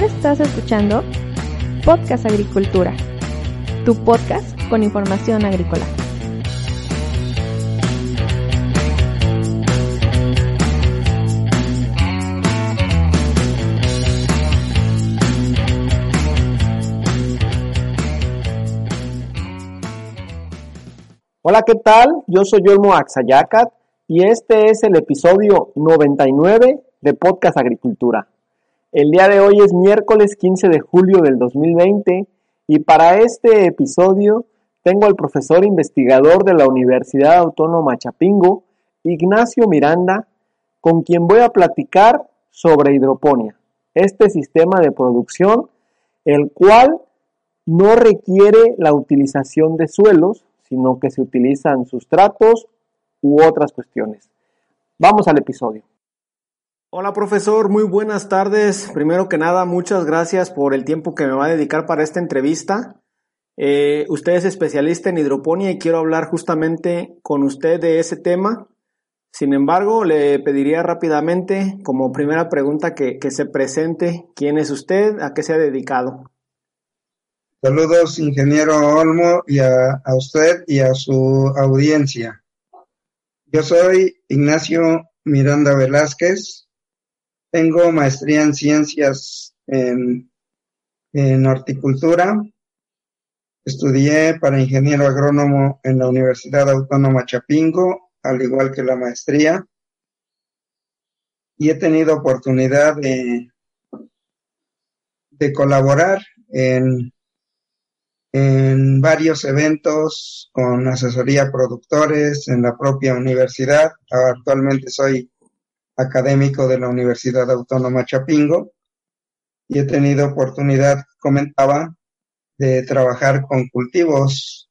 Estás escuchando Podcast Agricultura, tu podcast con información agrícola. Hola, ¿qué tal? Yo soy Olmo Axayacat y este es el episodio 99 de Podcast Agricultura. El día de hoy es miércoles 15 de julio del 2020 y para este episodio tengo al profesor investigador de la Universidad Autónoma Chapingo, Ignacio Miranda, con quien voy a platicar sobre hidroponía, este sistema de producción el cual no requiere la utilización de suelos, sino que se utilizan sustratos u otras cuestiones. Vamos al episodio. Hola profesor, muy buenas tardes. Primero que nada, muchas gracias por el tiempo que me va a dedicar para esta entrevista. Eh, usted es especialista en hidroponía y quiero hablar justamente con usted de ese tema. Sin embargo, le pediría rápidamente, como primera pregunta, que, que se presente quién es usted, a qué se ha dedicado. Saludos, ingeniero Olmo, y a, usted y a su audiencia. Yo soy Ignacio Miranda Velázquez. Tengo maestría en ciencias en, horticultura. Estudié para ingeniero agrónomo en la Universidad Autónoma Chapingo, al igual que la maestría. Y he tenido oportunidad de, de colaborar en en varios eventos con asesoría a productores en la propia universidad. Actualmente soy académico de la Universidad Autónoma Chapingo y he tenido oportunidad, comentaba, de trabajar con cultivos,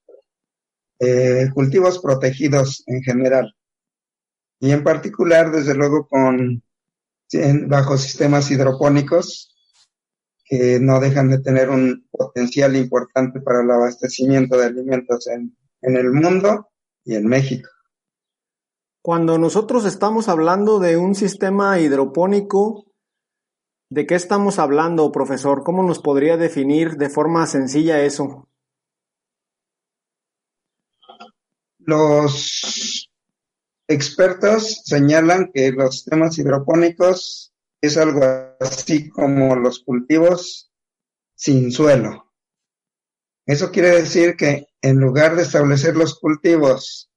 eh, cultivos protegidos en general. Y en particular, desde luego, con bajo sistemas hidropónicos que no dejan de tener un potencial importante para el abastecimiento de alimentos en, en el mundo y en México. Cuando nosotros estamos hablando de un sistema hidropónico, ¿de qué estamos hablando, profesor? ¿Cómo nos podría definir de forma sencilla eso? Los expertos señalan que los sistemas hidropónicos es algo así como los cultivos sin suelo. Eso quiere decir que en lugar de establecer los cultivos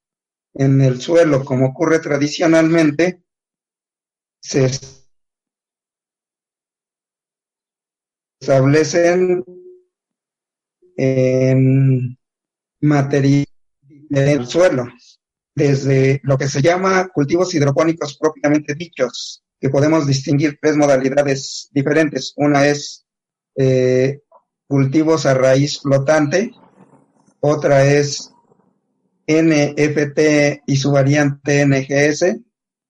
en el suelo como ocurre tradicionalmente, se establecen en material del suelo, desde lo que se llama cultivos hidropónicos propiamente dichos, que podemos distinguir tres modalidades diferentes. Una es eh, cultivos a raíz flotante, otra es NFT y su variante NGS,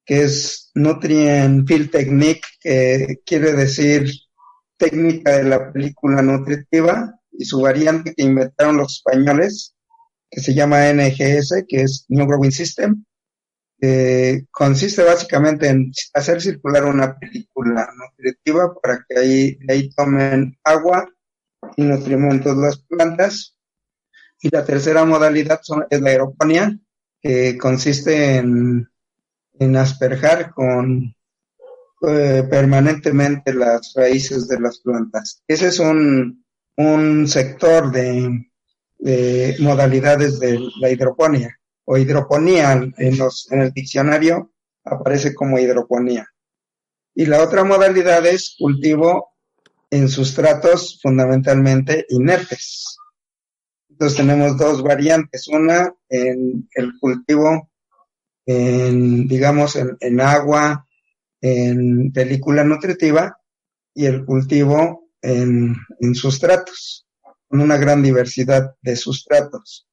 que es Nutrient Field Technique, que quiere decir técnica de la película nutritiva, y su variante que inventaron los españoles, que se llama NGS, que es New Growing System, consiste básicamente en hacer circular una película nutritiva para que ahí, ahí tomen agua y nutrimentos las plantas. Y la tercera modalidad es la aeroponía, que consiste en, en asperjar con eh, permanentemente las raíces de las plantas. Ese es un, un sector de, de modalidades de la hidroponía o hidroponía en, los, en el diccionario aparece como hidroponía. Y la otra modalidad es cultivo en sustratos fundamentalmente inertes. Entonces tenemos dos variantes, una en el cultivo en, digamos, en, agua, en película nutritiva y el cultivo en, en sustratos, con una gran diversidad de sustratos.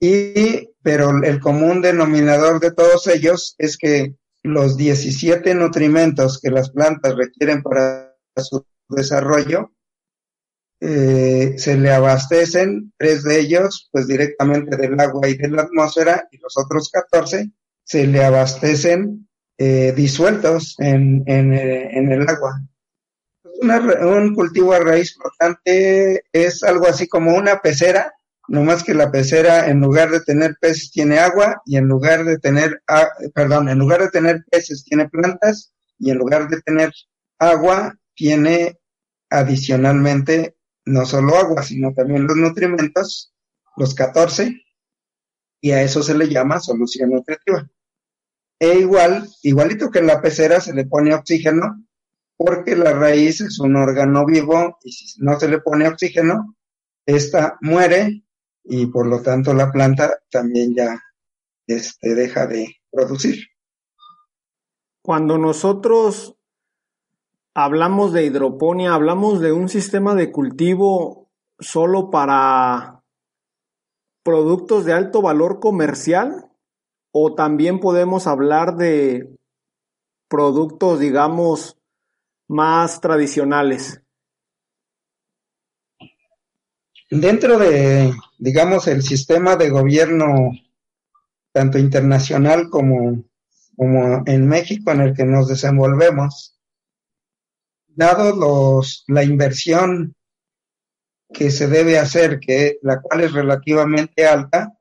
Y, pero el común denominador de todos ellos es que los 17 nutrimentos que las plantas requieren para su desarrollo eh, se le abastecen, tres de ellos pues directamente del agua y de la atmósfera y los otros 14 se le abastecen eh, disueltos en, en, eh, el agua. un cultivo a raíz flotante es algo así como una pecera, más que la pecera en lugar de tener peces tiene agua y en lugar de tener, perdón, en lugar de tener peces tiene plantas y en lugar de tener agua tiene adicionalmente no solo agua, sino también los nutrimentos, los 14, y a eso se le llama solución nutritiva. E igual, igualito que en la pecera se le pone oxígeno, porque la raíz es un órgano vivo y si no se le pone oxígeno, esta muere y por lo tanto la planta también ya este, deja de producir. Cuando nosotros hablamos de hidroponía, hablamos de un sistema de cultivo solo para productos de alto valor comercial o también podemos hablar de productos, digamos, más tradicionales? Dentro de, digamos, el sistema de gobierno, tanto internacional como, como en México en el que nos desenvolvemos, dado los, la inversión que se debe hacer, que la cual es relativamente alta,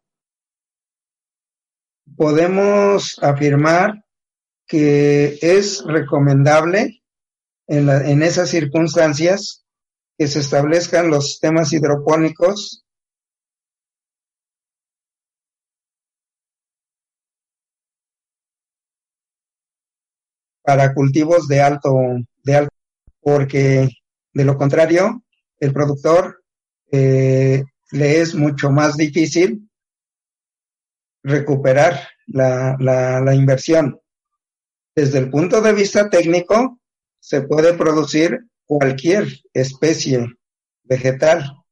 podemos afirmar que es recomendable en, en esas circunstancias que se establezcan los sistemas hidropónicos para cultivos de alto, de alto, porque de lo contrario, el productor eh, le es mucho más difícil recuperar la, la, la inversión. Desde el punto de vista técnico, se puede producir cualquier especie vegetal,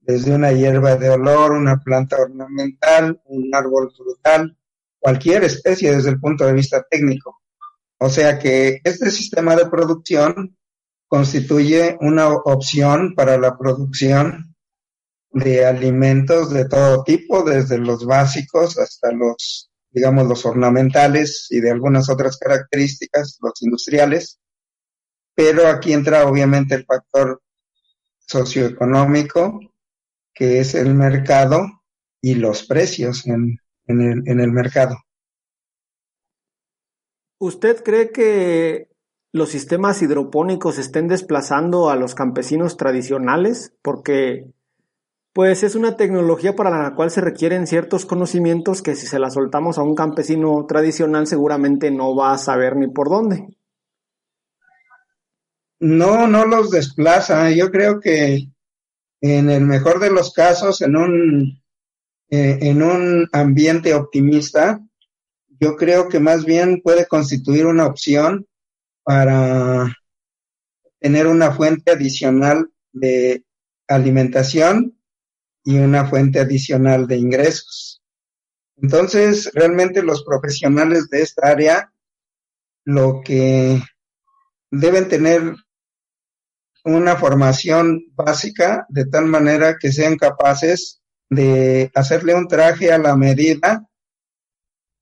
desde una hierba de olor, una planta ornamental, un árbol frutal, cualquier especie desde el punto de vista técnico. O sea que este sistema de producción constituye una opción para la producción de alimentos de todo tipo, desde los básicos hasta los, digamos, los ornamentales y de algunas otras características, los industriales, pero aquí entra obviamente el factor socioeconómico, que es el mercado y los precios en, el, en el mercado. ¿Usted cree que los sistemas hidropónicos estén desplazando a los campesinos tradicionales? Porque pues es una tecnología para la cual se requieren ciertos conocimientos que si se la soltamos a un campesino tradicional seguramente no va a saber ni por dónde. No, no los desplaza. Yo creo que en el mejor de los casos, en un, eh, en un ambiente optimista, yo creo que más bien puede constituir una opción para tener una fuente adicional de alimentación y una fuente adicional de ingresos. Entonces, realmente los profesionales de esta área lo que deben tener una formación básica de tal manera que sean capaces de hacerle un traje a la medida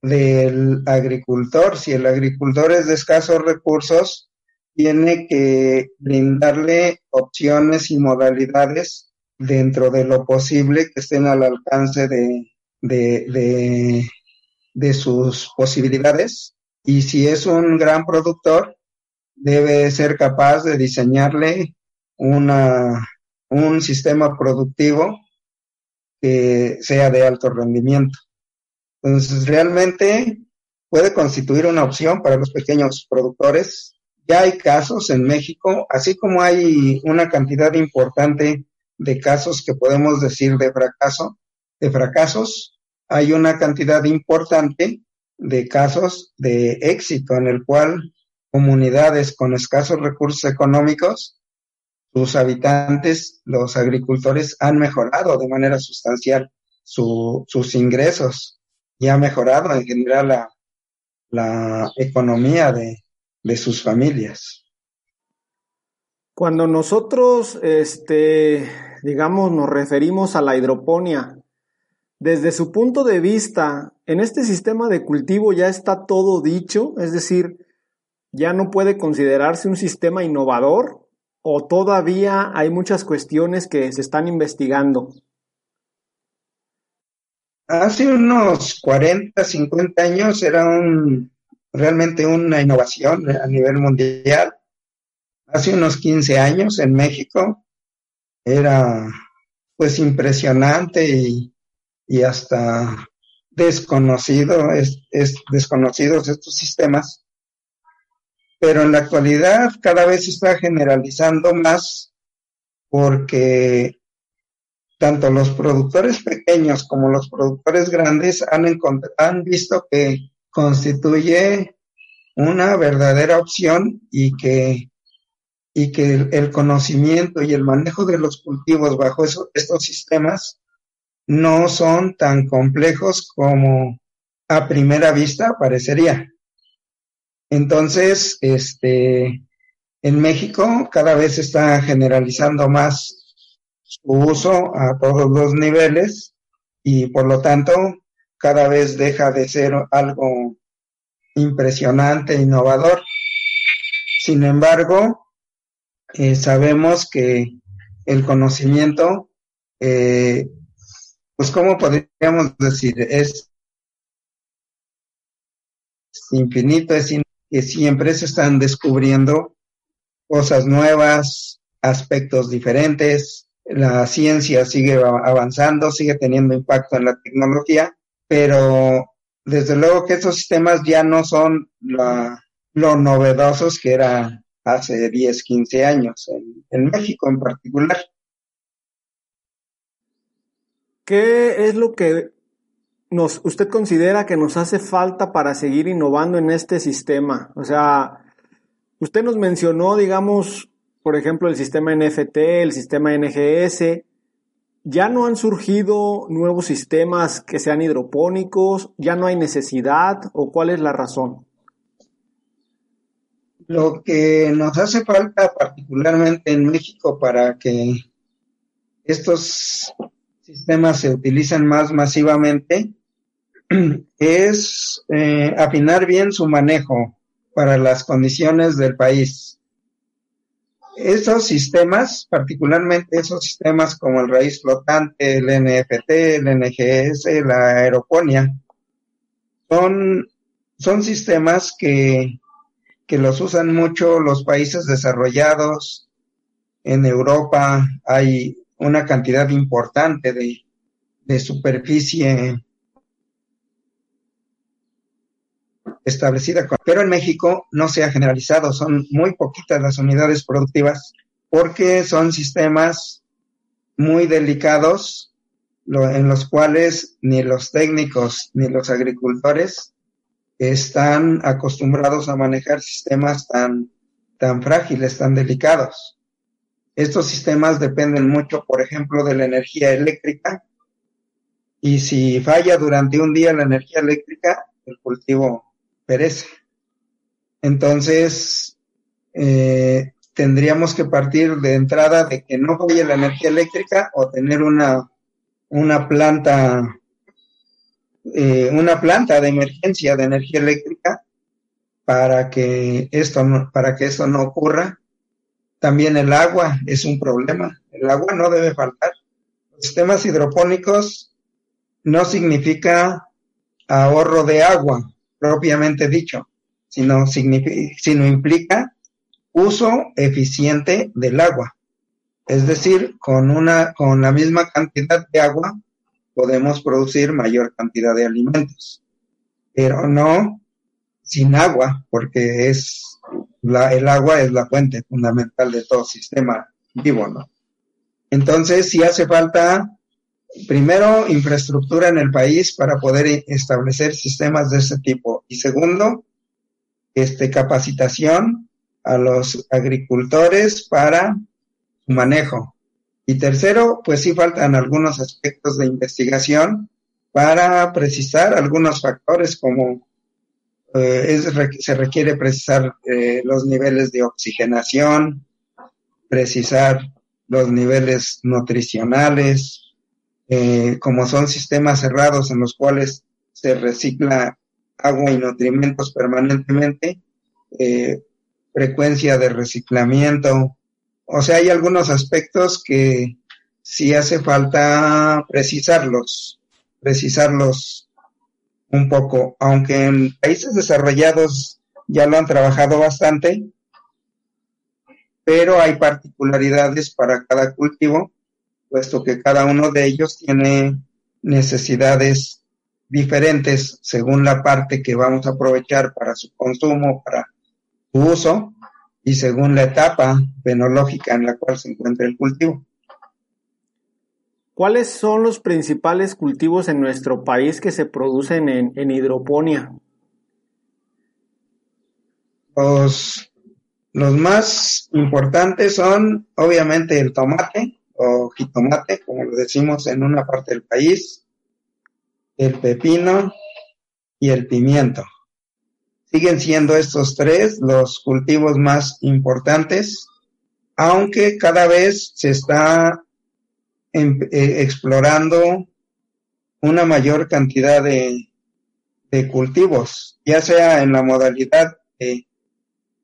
del agricultor. Si el agricultor es de escasos recursos, tiene que brindarle opciones y modalidades dentro de lo posible que estén al alcance de, de, de, de sus posibilidades. Y si es un gran productor, debe ser capaz de diseñarle una, un sistema productivo que sea de alto rendimiento. Entonces, realmente puede constituir una opción para los pequeños productores. Ya hay casos en México, así como hay una cantidad importante de casos que podemos decir de fracaso, de fracasos, hay una cantidad importante de casos de éxito en el cual comunidades con escasos recursos económicos, sus habitantes, los agricultores, han mejorado de manera sustancial sus ingresos y ha mejorado en general la, la economía de, de sus familias. Cuando nosotros, este, digamos, nos referimos a la hidroponía, desde su punto de vista, en este sistema de cultivo ya está todo dicho, es decir, ya no puede considerarse un sistema innovador o todavía hay muchas cuestiones que se están investigando? Hace unos 40, 50 años era un, realmente una innovación a nivel mundial. Hace unos 15 años en México era pues impresionante y, y hasta desconocido, es, desconocidos estos sistemas, pero en la actualidad cada vez se está generalizando más porque tanto los productores pequeños como los productores grandes han, han visto que constituye una verdadera opción y que, y que el, conocimiento y el manejo de los cultivos bajo estos sistemas no son tan complejos como a primera vista parecería. Entonces, este, en México cada vez se está generalizando más su uso a todos los niveles y por lo tanto cada vez deja de ser algo impresionante, innovador. Sin embargo, eh, sabemos que el conocimiento eh, pues ¿cómo podríamos decir? Es infinito, es que siempre se están descubriendo cosas nuevas, aspectos diferentes, la ciencia sigue avanzando, sigue teniendo impacto en la tecnología, pero desde luego que esos sistemas ya no son lo novedosos que era hace 10, 15 años, en México en particular. ¿Qué es lo que nos, usted considera que nos hace falta para seguir innovando en este sistema? O sea, usted nos mencionó, digamos, por ejemplo, el sistema NFT, el sistema NGS. ¿Ya no han surgido nuevos sistemas que sean hidropónicos? ¿Ya no hay necesidad? ¿O cuál es la razón? Lo que nos hace falta particularmente en México para que estos sistemas se utilizan más masivamente es eh, afinar bien su manejo para las condiciones del país. Esos sistemas, particularmente esos sistemas como el raíz flotante, el NFT, el NGS, la aeroponía, son, son sistemas que, que los usan mucho los países desarrollados. En Europa hay una cantidad importante de, superficie establecida, pero en México no se ha generalizado, son muy poquitas las unidades productivas porque son sistemas muy delicados en los cuales ni los técnicos ni los agricultores están acostumbrados a manejar sistemas tan, tan frágiles, tan delicados. Estos sistemas dependen mucho, por ejemplo, de la energía eléctrica y si falla durante un día la energía eléctrica, el cultivo perece. Entonces, eh, tendríamos que partir de entrada de que no falle la energía eléctrica o tener una, una planta, eh, una planta de emergencia de energía eléctrica para que esto no, para que eso no ocurra también el agua es un problema. El agua no debe faltar. Los sistemas hidropónicos no significa ahorro de agua, propiamente dicho, sino, sino implica uso eficiente del agua. Es decir, con, una, con la misma cantidad de agua podemos producir mayor cantidad de alimentos, pero no sin agua, porque es el agua es la fuente fundamental de todo sistema vivo, ¿no? Entonces, si hace falta, primero, infraestructura en el país para poder establecer sistemas de ese tipo. Y segundo, este, capacitación a los agricultores para su manejo. Y tercero, pues sí faltan algunos aspectos de investigación para precisar algunos factores como eh, se requiere precisar eh, los niveles de oxigenación, precisar los niveles nutricionales, eh, como son sistemas cerrados en los cuales se recicla agua y nutrimentos permanentemente, frecuencia de reciclamiento. O sea, hay algunos aspectos que sí hace falta precisarlos, precisarlos un poco, aunque en países desarrollados ya lo han trabajado bastante, pero hay particularidades para cada cultivo, puesto que cada uno de ellos tiene necesidades diferentes según la parte que vamos a aprovechar para su consumo, para su uso y según la etapa fenológica en la cual se encuentra el cultivo. ¿Cuáles son los principales cultivos en nuestro país que se producen en, hidroponía? Los, los más importantes son obviamente el tomate o jitomate, como lo decimos en una parte del país, el pepino y el pimiento. Siguen siendo estos tres los cultivos más importantes, aunque cada vez se está em, eh, explorando una mayor cantidad de, cultivos, ya sea en la modalidad de,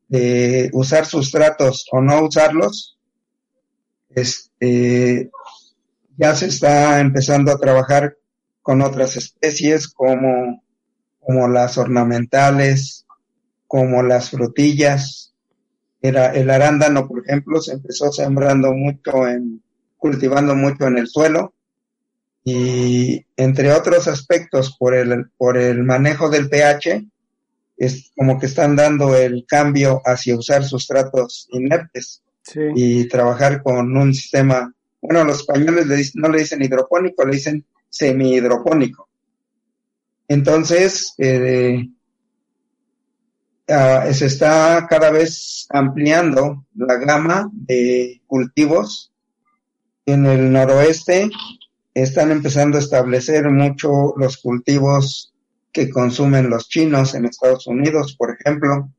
de, usar sustratos o no usarlos. Este, ya se está empezando a trabajar con otras especies como, como las ornamentales, como las frutillas. Era el arándano, por ejemplo, se empezó sembrando mucho en, cultivando mucho en el suelo y entre otros aspectos por el, por el manejo del pH, es como que están dando el cambio hacia usar sustratos inertes y trabajar con un sistema, bueno, los españoles no le dicen hidropónico, le dicen semi-hidropónico. Entonces, eh, ah, se está cada vez ampliando la gama de cultivos. En el noroeste están empezando a establecer mucho los cultivos que consumen los chinos en Estados Unidos, por ejemplo.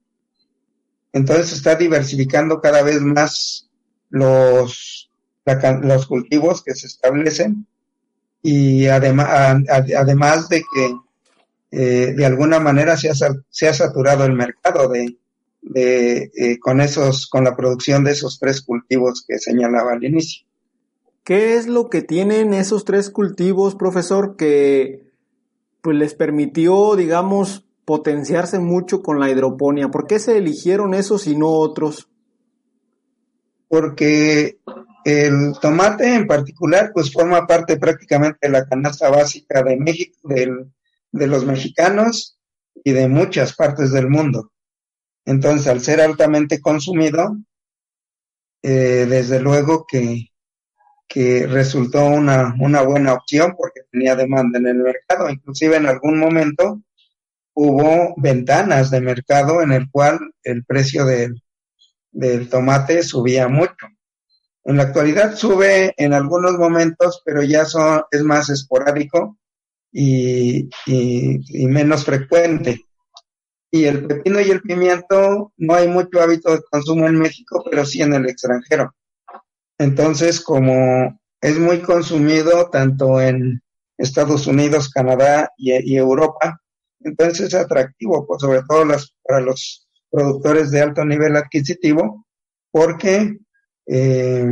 Entonces está diversificando cada vez más los, los cultivos que se establecen y además, además de que eh, de alguna manera se ha, se ha saturado el mercado de, de eh, con esos con la producción de esos tres cultivos que señalaba al inicio. ¿Qué es lo que tienen esos tres cultivos, profesor, que pues les permitió, digamos, potenciarse mucho con la hidroponía? ¿Por qué se eligieron esos y no otros? Porque el tomate en particular, pues forma parte prácticamente de la canasta básica de México, de los mexicanos y de muchas partes del mundo. Entonces, al ser altamente consumido, eh, desde luego que, que resultó una, una buena opción porque tenía demanda en el mercado. Inclusive en algún momento hubo ventanas de mercado en el cual el precio del, del tomate subía mucho. En la actualidad sube en algunos momentos, pero ya son, es más esporádico y, menos frecuente. Y el pepino y el pimiento no hay mucho hábito de consumo en México, pero sí en el extranjero. Entonces, como es muy consumido tanto en Estados Unidos, Canadá y, Europa, entonces es atractivo, pues, sobre todo para los productores de alto nivel adquisitivo, porque eh,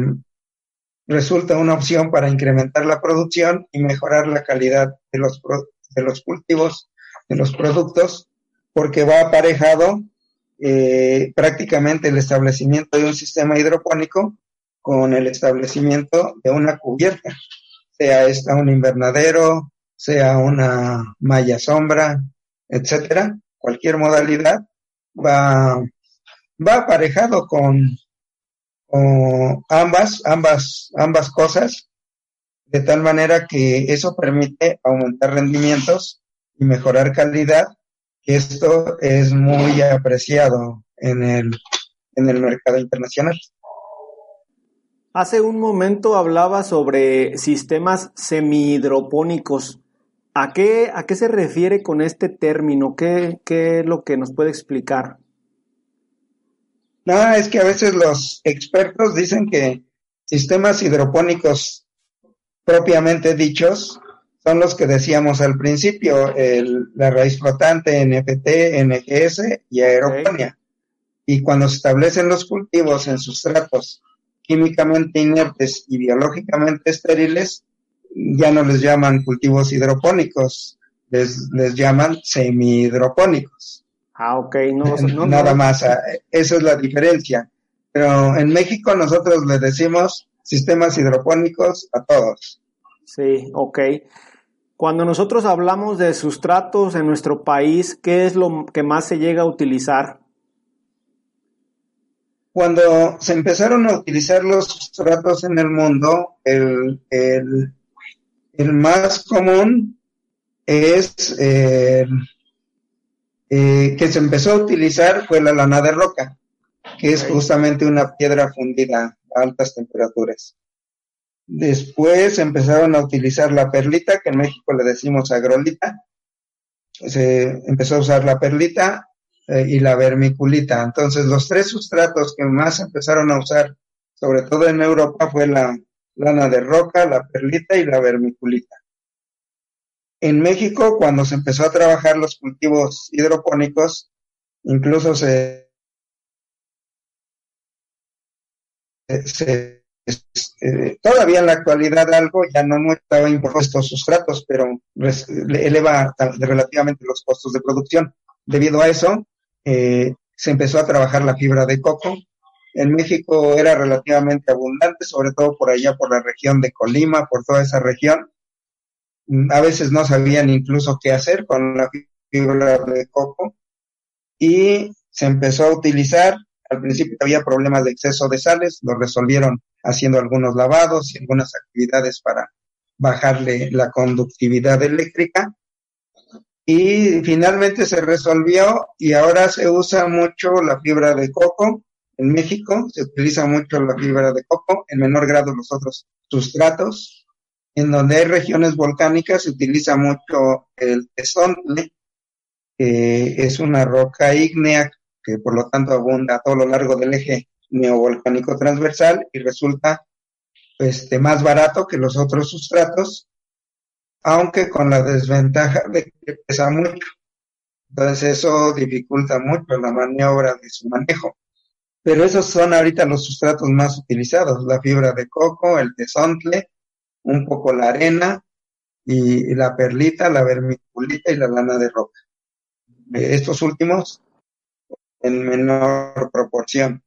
resulta una opción para incrementar la producción y mejorar la calidad de los, de los cultivos, de los productos, porque va aparejado eh, prácticamente el establecimiento de un sistema hidropónico con el establecimiento de una cubierta, sea esta un invernadero, sea una malla sombra, etcétera, cualquier modalidad va, va aparejado con ambas, ambas, ambas cosas, de tal manera que eso permite aumentar rendimientos y mejorar calidad, esto es muy apreciado en el, en el mercado internacional. Hace un momento hablaba sobre sistemas semihidropónicos. ¿A qué, ¿A qué se refiere con este término? ¿Qué, ¿Qué es lo que nos puede explicar? No, es que a veces los expertos dicen que sistemas hidropónicos propiamente dichos son los que decíamos al principio, la raíz flotante, NFT, NGS y aeroponía. Y cuando se establecen los cultivos en sustratos químicamente inertes y biológicamente estériles, ya no les llaman cultivos hidropónicos, les, les llaman semi-hidropónicos. Ah, ok, no, no Nada más, ah, esa es la diferencia. Pero en México nosotros le decimos sistemas hidropónicos a todos. Sí, ok. Cuando nosotros hablamos de sustratos en nuestro país, ¿qué es lo que más se llega a utilizar? Cuando se empezaron a utilizar los sustratos en el mundo, el, el, el más común es eh, eh, que se empezó a utilizar fue la lana de roca, que es justamente una piedra fundida a altas temperaturas. Después empezaron a utilizar la perlita, que en México le decimos agrolita. Se empezó a usar la perlita eh, y la vermiculita. Entonces, los tres sustratos que más empezaron a usar, sobre todo en Europa, fue la lana de roca, la perlita y la vermiculita. En México, cuando se empezó a trabajar los cultivos hidropónicos, incluso se, eh, todavía en la actualidad algo ya no, no estaba impuestos sustratos, pero eleva relativamente los costos de producción. Debido a eso, eh, se empezó a trabajar la fibra de coco. En México era relativamente abundante, sobre todo por allá, por la región de Colima, por toda esa región. Mm, a veces no sabían incluso qué hacer con la fibra de coco y se empezó a utilizar. Al principio había problemas de exceso de sales, lo resolvieron haciendo algunos lavados y algunas actividades para bajarle la conductividad eléctrica. Y finalmente se resolvió y ahora se usa mucho la fibra de coco. En México se utiliza mucho la fibra de coco, en menor grado los otros sustratos. En donde hay regiones volcánicas se utiliza mucho el tesontle, que es una roca ígnea que por lo tanto abunda a todo lo largo del eje neovolcánico transversal y resulta este, más barato que los otros sustratos, aunque con la desventaja de que pesa mucho. Entonces eso dificulta mucho la maniobra de su manejo. Pero esos son ahorita los sustratos más utilizados, la fibra de coco, el tesontle, un poco la arena y la perlita, la vermiculita y la lana de roca. Estos últimos en menor proporción.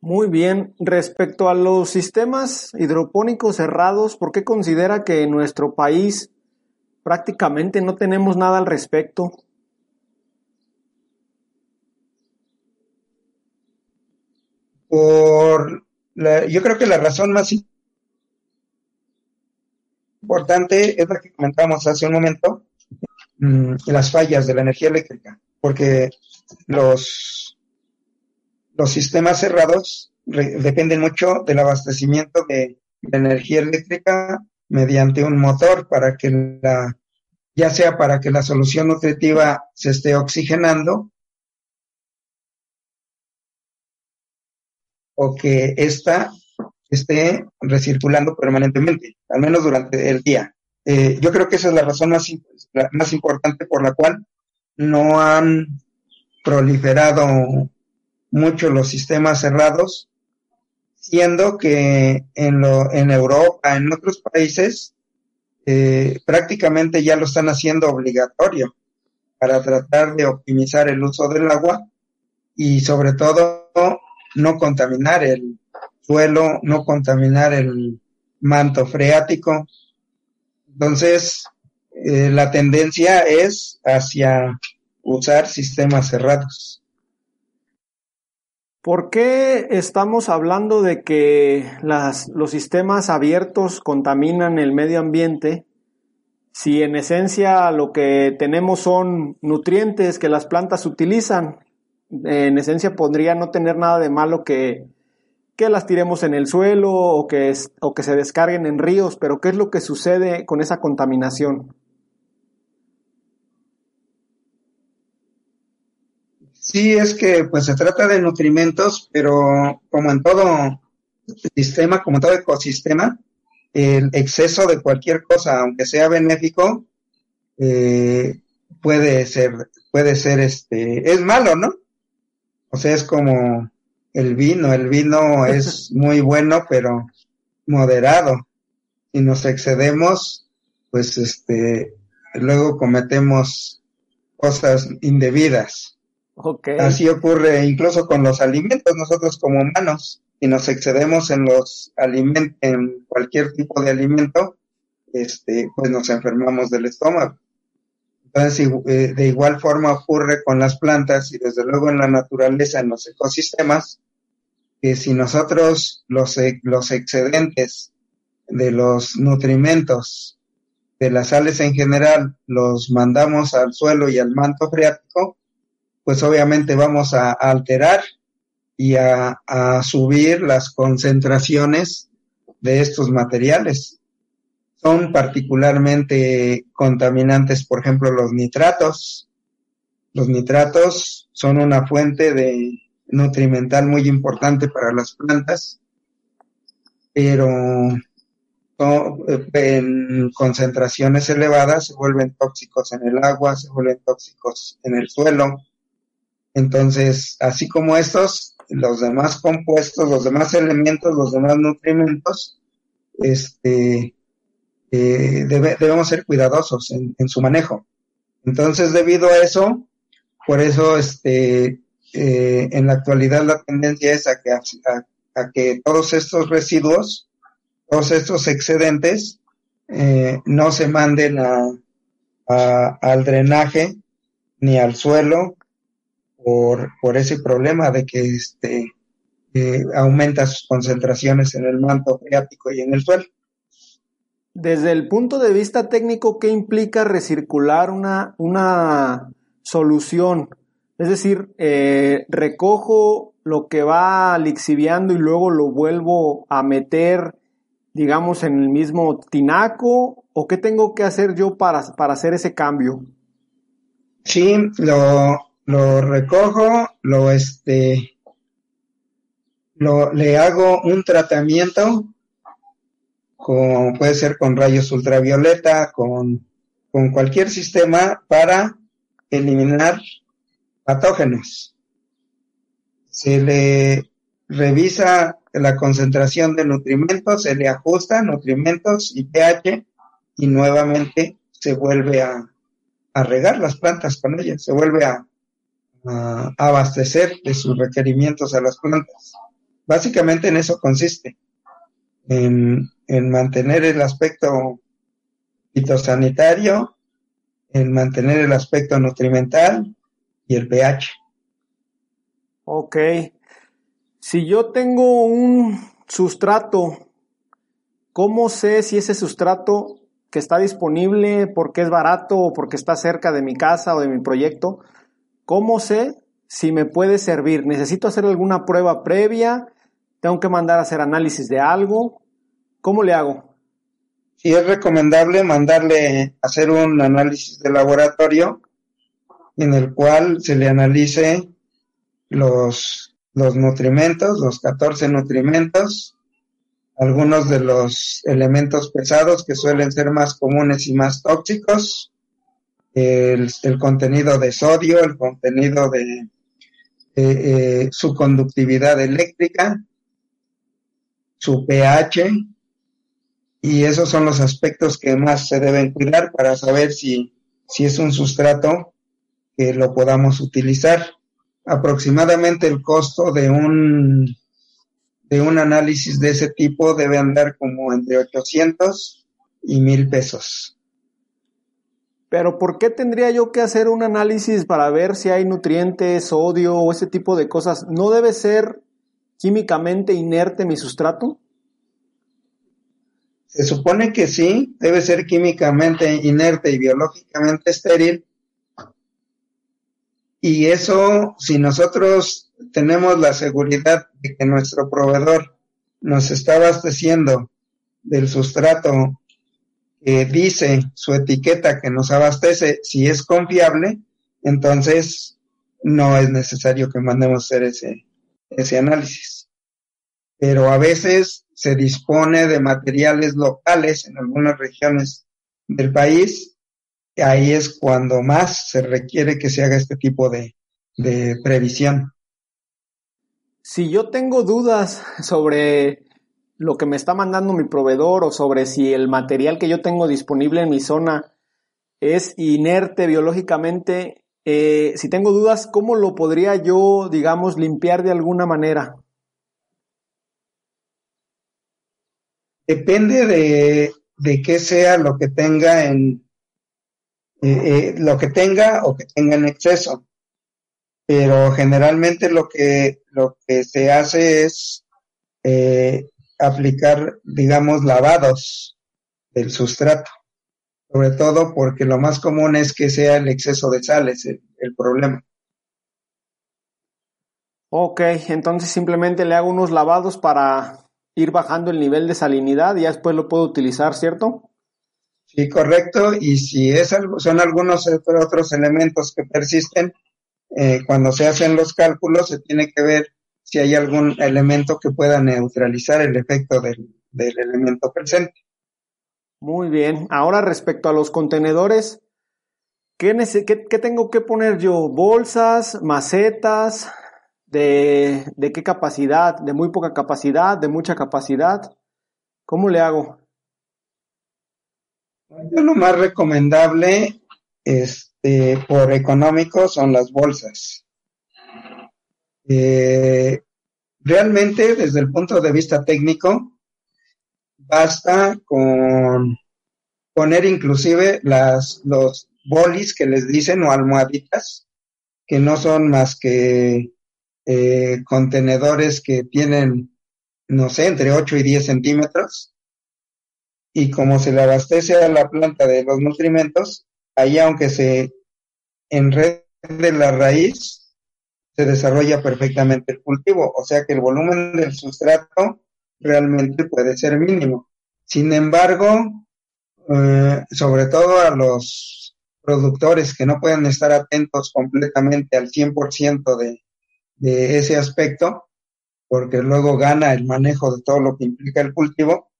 Muy bien. Respecto a los sistemas hidropónicos cerrados, ¿por qué considera que en nuestro país prácticamente no tenemos nada al respecto? Por yo creo que la razón más importante es la que comentamos hace un momento, mm, las fallas de la energía eléctrica, porque los los sistemas cerrados dependen mucho del abastecimiento de, energía eléctrica mediante un motor para que la, ya sea para que la solución nutritiva se esté oxigenando o que ésta esté recirculando permanentemente, al menos durante el día. Eh, yo creo que esa es la razón más, más importante por la cual no han proliferado mucho los sistemas cerrados, siendo que en, lo, en Europa, en otros países, eh, prácticamente ya lo están haciendo obligatorio para tratar de optimizar el uso del agua y sobre todo no contaminar el suelo, no contaminar el manto freático. Entonces, eh, la tendencia es hacia usar sistemas cerrados. ¿Por qué estamos hablando de que los sistemas abiertos contaminan el medio ambiente si en esencia lo que tenemos son nutrientes que las plantas utilizan? En esencia podría no tener nada de malo que, que las tiremos en el suelo o que, o que se descarguen en ríos, pero ¿qué es lo que sucede con esa contaminación? Sí, es que pues se trata de nutrimentos, pero como en todo sistema, como en todo ecosistema, el exceso de cualquier cosa, aunque sea benéfico, eh, puede ser, puede ser este, es malo, ¿no? O sea, es como el vino. El vino es muy bueno, pero moderado. Si nos excedemos, pues este, luego cometemos cosas indebidas. Okay. Así ocurre incluso con los alimentos, nosotros como humanos, si nos excedemos en los alimentos, en cualquier tipo de alimento, este, pues nos enfermamos del estómago. Entonces, eh, de igual forma ocurre con las plantas y desde luego en la naturaleza, en los ecosistemas, que si nosotros los, e, los excedentes de los nutrimentos de las sales en general los mandamos al suelo y al manto freático, pues obviamente vamos a, alterar y a, subir las concentraciones de estos materiales. Son particularmente contaminantes, por ejemplo, los nitratos. Los nitratos son una fuente de nutrimental muy importante para las plantas, pero en concentraciones elevadas se vuelven tóxicos en el agua, se vuelven tóxicos en el suelo, entonces, así como estos, los demás compuestos, los demás elementos, los demás nutrimentos, este, eh, debemos ser cuidadosos en, su manejo. Entonces, debido a eso, por eso, este, eh, en la actualidad la tendencia es a que, a, que todos estos residuos, todos estos excedentes, eh, no se manden a, al drenaje ni al suelo por, por ese problema de que este, eh, aumenta sus concentraciones en el manto freático y en el suelo. Desde el punto de vista técnico, ¿qué implica recircular una, una solución? Es decir, eh, recojo lo que va lixiviando y luego lo vuelvo a meter, digamos, en el mismo tinaco, o qué tengo que hacer yo para, para hacer ese cambio? Sí, lo, lo recojo, lo este, lo, le hago un tratamiento, con, puede ser con rayos ultravioleta, con, con cualquier sistema para eliminar patógenos. Se le revisa la concentración de nutrimentos, se le ajusta nutrimentos y pH y nuevamente se vuelve a, a regar las plantas con ellas, se vuelve a abastecer de sus requerimientos a las plantas. Básicamente en eso consiste, en, en mantener el aspecto fitosanitario, en mantener el aspecto nutrimental y el pH. Ok. Si yo tengo un sustrato, ¿cómo sé si ese sustrato que está disponible porque es barato o porque está cerca de mi casa o de mi proyecto, ¿Cómo sé si me puede servir? ¿Necesito hacer alguna prueba previa? ¿Tengo que mandar a hacer análisis de algo? ¿Cómo le hago? Sí, es recomendable mandarle a hacer un análisis de laboratorio en el cual se le analice los, los nutrimentos, los 14 nutrimentos, algunos de los elementos pesados que suelen ser más comunes y más tóxicos, el, contenido de sodio, el contenido de eh, su conductividad eléctrica, su pH, y esos son los aspectos que más se deben cuidar para saber si, si es un sustrato que lo podamos utilizar. Aproximadamente el costo de un, de un análisis de ese tipo debe andar como entre 800 y 1000 pesos. Pero ¿por qué tendría yo que hacer un análisis para ver si hay nutrientes, sodio o ese tipo de cosas? ¿No debe ser químicamente inerte mi sustrato? Se supone que sí, debe ser químicamente inerte y biológicamente estéril. Y eso, si nosotros tenemos la seguridad de que nuestro proveedor nos está abasteciendo del sustrato que dice su etiqueta que nos abastece, si es confiable, entonces no es necesario que mandemos hacer ese, ese análisis. Pero a veces se dispone de materiales locales en algunas regiones del país, y ahí es cuando más se requiere que se haga este tipo de, de previsión. si yo tengo dudas sobre lo que me está mandando mi proveedor o sobre si el material que yo tengo disponible en mi zona es inerte biológicamente, eh, si tengo dudas, ¿cómo lo podría yo, digamos, limpiar de alguna manera? Depende de, de qué sea lo que tenga en eh, eh, lo que tenga o que tenga en exceso. Pero generalmente lo que lo que se hace es aplicar, digamos, lavados del sustrato sobre todo porque lo más común es que sea el exceso de sales el, el problema. Ok, entonces simplemente le hago unos lavados para ir bajando el nivel de salinidad y ya después lo puedo utilizar, ¿cierto? Sí, correcto. Y si es algo, son algunos otros elementos que persisten, eh, cuando se hacen los cálculos se tiene que ver si hay algún elemento que pueda neutralizar el efecto del, del elemento presente. Muy bien. Ahora respecto a los contenedores, ¿qué, tengo que poner yo? ¿Bolsas, macetas? De, ¿De qué capacidad? ¿De muy poca capacidad? ¿De mucha capacidad? ¿Cómo le hago? Lo más recomendable, este, por económico, son las bolsas. Eh, realmente, desde el punto de vista técnico, basta con poner inclusive las, los bolis que les dicen o almohaditas, que no son más que eh, contenedores que tienen, no sé, entre 8 y 10 centímetros. Y como se le abastece a la planta de los nutrimentos, ahí aunque se enrede la raíz, se desarrolla perfectamente el cultivo. O sea que el volumen del sustrato realmente puede ser mínimo. Sin embargo, eh, sobre todo a los productores que no pueden estar atentos completamente al 100% de, de ese aspecto, porque luego gana el manejo de todo lo que implica el cultivo,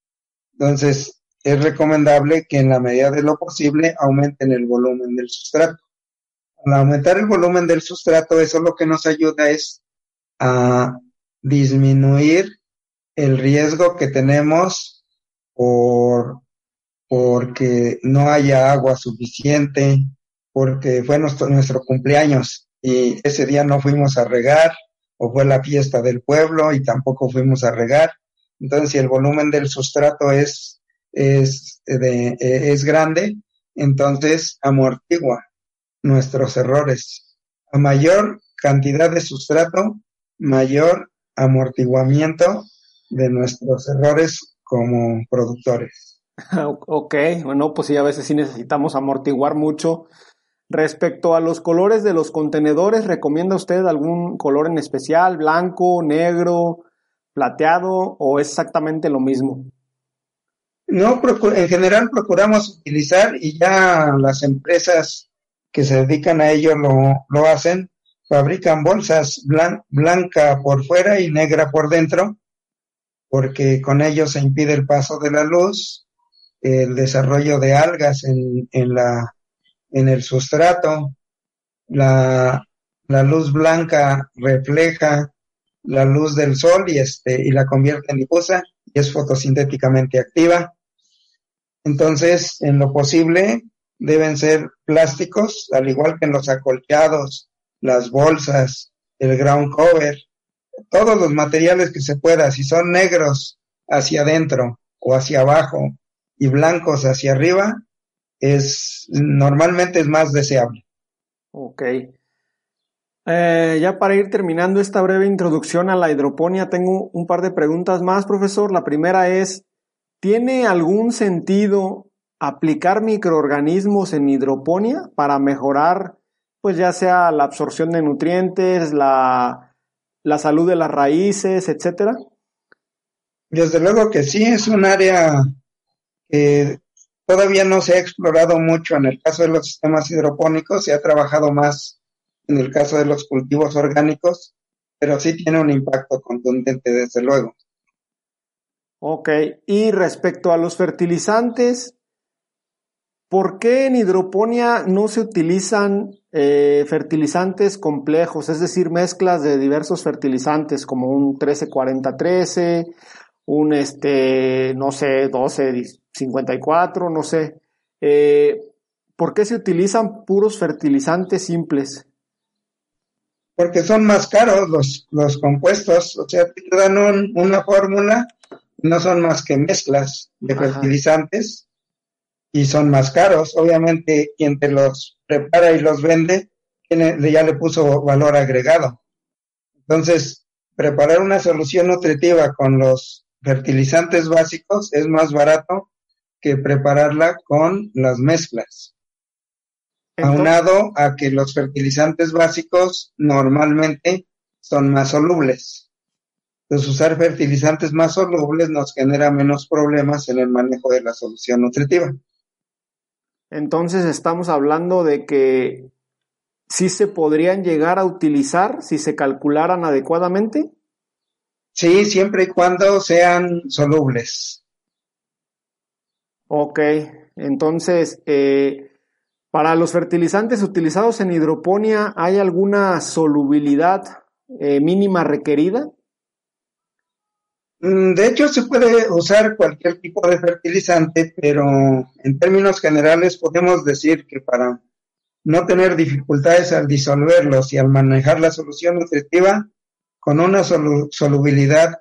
entonces es recomendable que en la medida de lo posible aumenten el volumen del sustrato. Al aumentar el volumen del sustrato, eso lo que nos ayuda es a disminuir el riesgo que tenemos por porque no haya agua suficiente, porque fue nuestro, cumpleaños y ese día no fuimos a regar, o fue la fiesta del pueblo y tampoco fuimos a regar. Entonces, si el volumen del sustrato es, es, de, es grande, entonces amortigua nuestros errores. A mayor cantidad de sustrato, mayor amortiguamiento de nuestros errores como productores. Ok, bueno, pues sí, a veces sí necesitamos amortiguar mucho. Respecto a los colores de los contenedores, ¿recomienda usted algún color en especial? ¿Blanco, negro, plateado o es exactamente lo mismo? No, en general procuramos utilizar y ya las empresas que se dedican a ello lo, lo hacen, fabrican bolsas blanca por fuera y negra por dentro porque con ello se impide el paso de la luz, el desarrollo de algas en, en, la, en el sustrato, la, la luz blanca refleja la luz del sol y, este, y la convierte en difusa y es fotosintéticamente activa. Entonces, en lo posible, deben ser plásticos, al igual que en los acolchados, las bolsas, el ground cover, todos los materiales que se pueda, si son negros hacia adentro o hacia abajo y blancos hacia arriba, es normalmente es más deseable. Ok. Eh, ya para ir terminando esta breve introducción a la hidroponía, tengo un par de preguntas más, profesor. La primera es, ¿tiene algún sentido aplicar microorganismos en hidroponía para mejorar, pues ya sea la absorción de nutrientes, la la salud de las raíces, etcétera? Desde luego que sí, es un área que todavía no se ha explorado mucho en el caso de los sistemas hidropónicos, se ha trabajado más en el caso de los cultivos orgánicos, pero sí tiene un impacto contundente, desde luego. Ok, y respecto a los fertilizantes, ¿por qué en hidroponía no se utilizan eh, fertilizantes complejos, es decir, mezclas de diversos fertilizantes como un 1340-13, un este, no sé, 1254, no sé. Eh, ¿Por qué se utilizan puros fertilizantes simples? Porque son más caros los, los compuestos, o sea, te dan una fórmula, no son más que mezclas de fertilizantes y son más caros. Obviamente, quien te los prepara y los vende, ya le puso valor agregado. Entonces, preparar una solución nutritiva con los fertilizantes básicos es más barato que prepararla con las mezclas. Aunado a que los fertilizantes básicos normalmente son más solubles. Entonces, usar fertilizantes más solubles nos genera menos problemas en el manejo de la solución nutritiva. Entonces estamos hablando de que sí se podrían llegar a utilizar si se calcularan adecuadamente. Sí, siempre y cuando sean solubles. Ok, entonces, eh, para los fertilizantes utilizados en hidroponía, ¿hay alguna solubilidad eh, mínima requerida? Mm, de hecho, se puede usar cualquier tipo de fertilizante, pero en términos generales podemos decir que para no tener dificultades al disolverlos y al manejar la solución nutritiva, con una solubilidad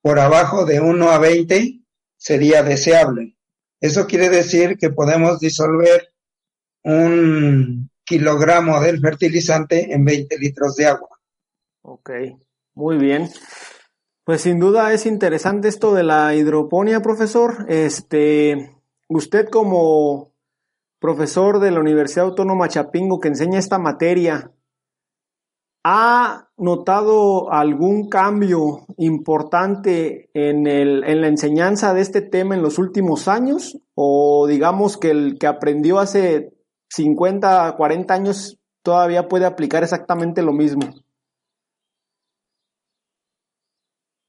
por abajo de 1 a 20 sería deseable. Eso quiere decir que podemos disolver un kilogramo del fertilizante en 20 litros de agua. Ok, muy bien. Pues sin duda es interesante esto de la hidroponía, profesor. Este, usted como profesor de la Universidad Autónoma Chapingo que enseña esta materia, ¿ha notado algún cambio importante en, el, en la enseñanza de este tema en los últimos años? ¿O digamos que el que aprendió hace 50, 40 años todavía puede aplicar exactamente lo mismo?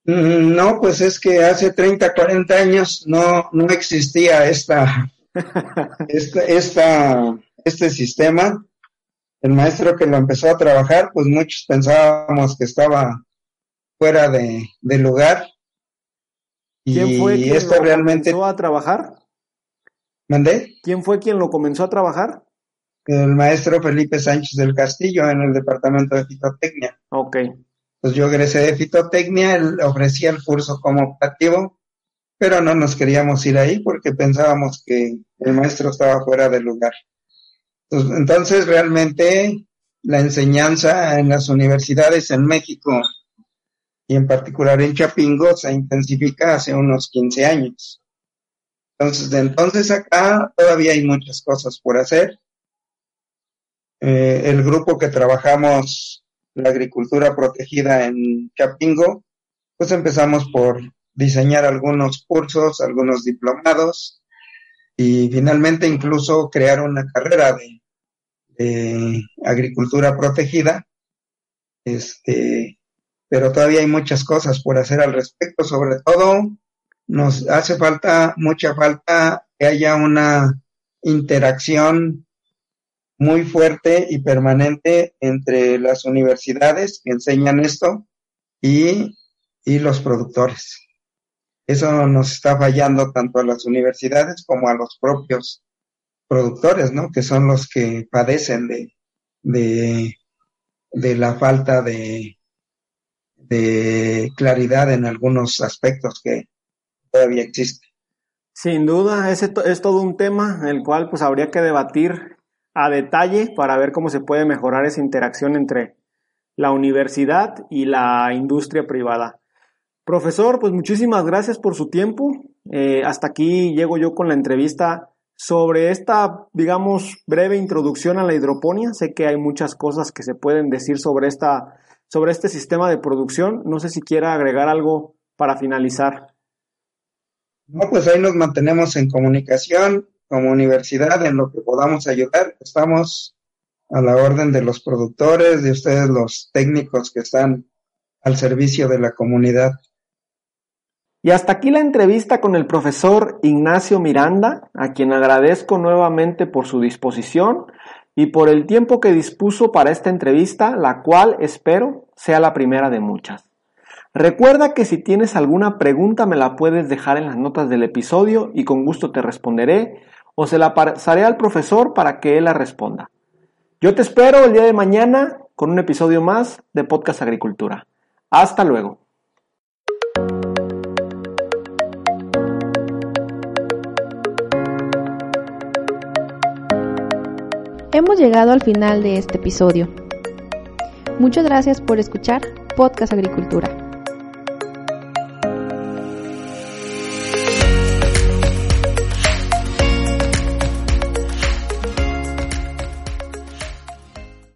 No, pues es que hace 30, 40 años no, no existía esta, esta, este sistema. El maestro que lo empezó a trabajar, pues muchos pensábamos que estaba fuera de, lugar. ¿Quién fue quien esto lo realmente... comenzó a trabajar? ¿Mandé? ¿Quién fue quien lo comenzó a trabajar? El maestro Felipe Sánchez del Castillo en el departamento de fitotecnia. Ok. Pues yo egresé de fitotecnia, él ofrecía el curso como optativo, pero no nos queríamos ir ahí porque pensábamos que el maestro estaba fuera del lugar. Pues, entonces, realmente la enseñanza en las universidades en México y en particular en Chapingo se intensifica hace unos 15 años. Entonces, de entonces acá todavía hay muchas cosas por hacer. Eh, el grupo que trabajamos la agricultura protegida en Chapingo, pues empezamos por diseñar algunos cursos, algunos diplomados y finalmente incluso crear una carrera de, agricultura protegida. Este, pero todavía hay muchas cosas por hacer al respecto, sobre todo nos hace falta, mucha falta que haya una interacción muy fuerte y permanente entre las universidades que enseñan esto y, los productores. Eso nos está fallando tanto a las universidades como a los propios productores, ¿no? Que son los que padecen de, de, la falta de, de claridad en algunos aspectos que todavía existen. Sin duda, ese es todo un tema el cual pues habría que debatir a detalle para ver cómo se puede mejorar esa interacción entre la universidad y la industria privada. Profesor, pues muchísimas gracias por su tiempo. Eh, hasta aquí llego yo con la entrevista sobre esta, digamos, breve introducción a la hidroponía. Sé que hay muchas cosas que se pueden decir sobre, esta, sobre este sistema de producción. No sé si quiera agregar algo para finalizar. No, pues ahí nos mantenemos en comunicación como universidad en lo que podamos ayudar. Estamos a la orden de los productores, de ustedes los técnicos que están al servicio de la comunidad. Y hasta aquí la entrevista con el profesor Ignacio Miranda, a quien agradezco nuevamente por su disposición y por el tiempo que dispuso para esta entrevista, la cual espero sea la primera de muchas. Recuerda que si tienes alguna pregunta me la puedes dejar en las notas del episodio y con gusto te responderé o se la pasaré al profesor para que él la responda. Yo te espero el día de mañana con un episodio más de Podcast Agricultura. Hasta luego. Hemos llegado al final de este episodio. Muchas gracias por escuchar Podcast Agricultura.